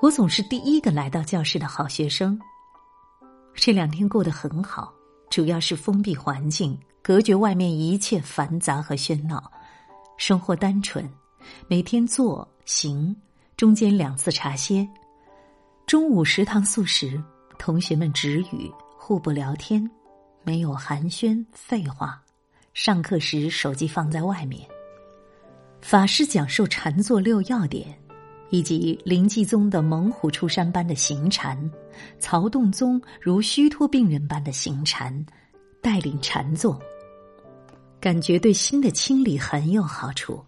我总是第一个来到教室的好学生。这两天过得很好，主要是封闭环境，隔绝外面一切繁杂和喧闹，生活单纯。每天坐行，中间两次茶歇。中午食堂素食，同学们直语，互不聊天，没有寒暄废话。上课时手机放在外面。法师讲授禅坐六要点，以及灵济宗的猛虎出山般的行禅，曹洞宗如虚脱病人般的行禅，带领禅坐，感觉对心的清理很有好处。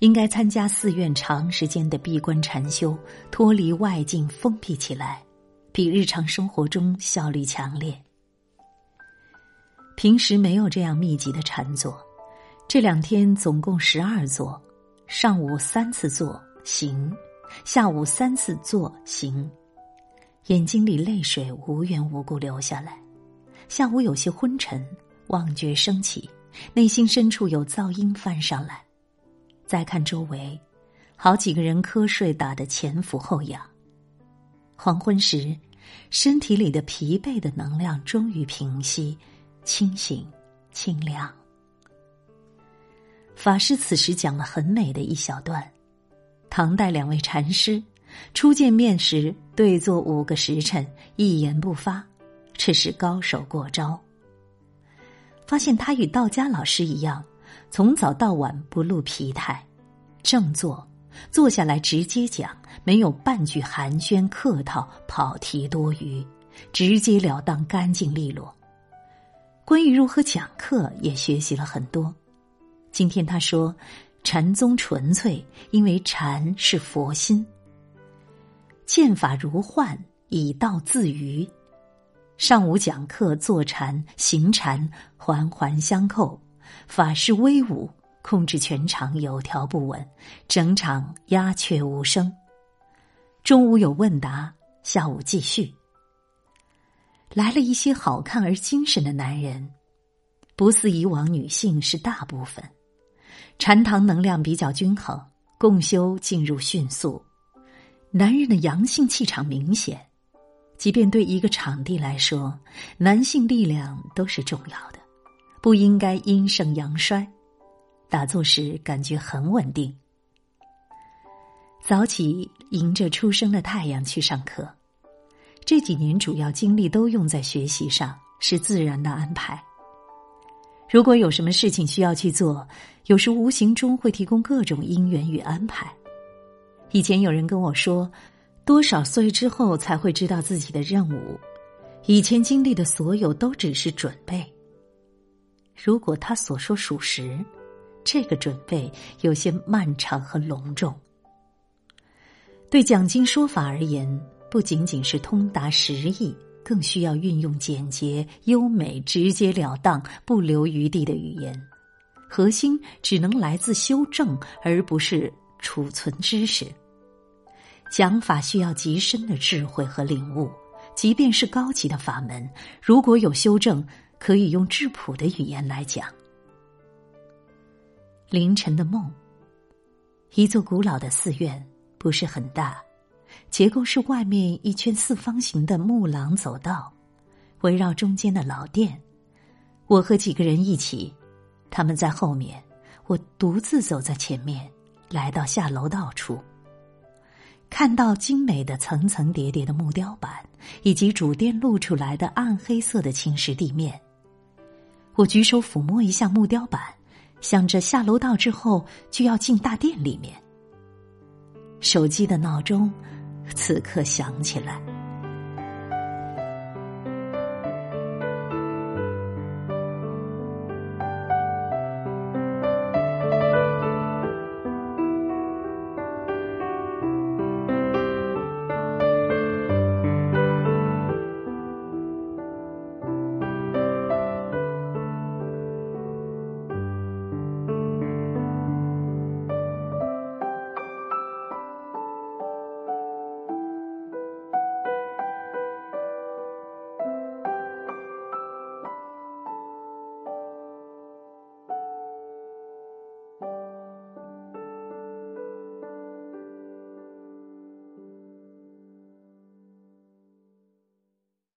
应该参加寺院长时间的闭关禅修，脱离外境封闭起来，比日常生活中效率强烈。平时没有这样密集的禅坐，这两天总共十二座，上午三次坐行，下午三次坐行，眼睛里泪水无缘无故流下来，下午有些昏沉，妄觉升起，内心深处有噪音翻上来。再看周围，好几个人瞌睡打得前俯后仰。黄昏时，身体里的疲惫的能量终于平息，清醒、清凉。法师此时讲了很美的一小段：唐代两位禅师初见面时对坐五个时辰，一言不发，这是高手过招。发现他与道家老师一样。从早到晚不露疲态，正坐，坐下来直接讲，没有半句寒暄客套、跑题多余，直截了当、干净利落。关于如何讲课，也学习了很多。今天他说，禅宗纯粹，因为禅是佛心，剑法如幻，以道自娱。上午讲课，坐禅、行禅，环环相扣。法师威武，控制全场有条不紊，整场鸦雀无声。中午有问答，下午继续。来了一些好看而精神的男人，不似以往女性是大部分。禅堂能量比较均衡，共修进入迅速。男人的阳性气场明显，即便对一个场地来说，男性力量都是重要的。不应该阴盛阳衰，打坐时感觉很稳定。早起迎着初升的太阳去上课，这几年主要精力都用在学习上，是自然的安排。如果有什么事情需要去做，有时无形中会提供各种因缘与安排。以前有人跟我说，多少岁之后才会知道自己的任务？以前经历的所有都只是准备。如果他所说属实，这个准备有些漫长和隆重。对讲经说法而言，不仅仅是通达实意，更需要运用简洁、优美、直截了当、不留余地的语言。核心只能来自修正，而不是储存知识。讲法需要极深的智慧和领悟，即便是高级的法门，如果有修正。可以用质朴的语言来讲。凌晨的梦。一座古老的寺院，不是很大，结构是外面一圈四方形的木廊走道，围绕中间的老殿。我和几个人一起，他们在后面，我独自走在前面，来到下楼道处。看到精美的层层叠叠的木雕板，以及主殿露出来的暗黑色的青石地面。我举手抚摸一下木雕板，想着下楼道之后就要进大殿里面。手机的闹钟此刻想起来。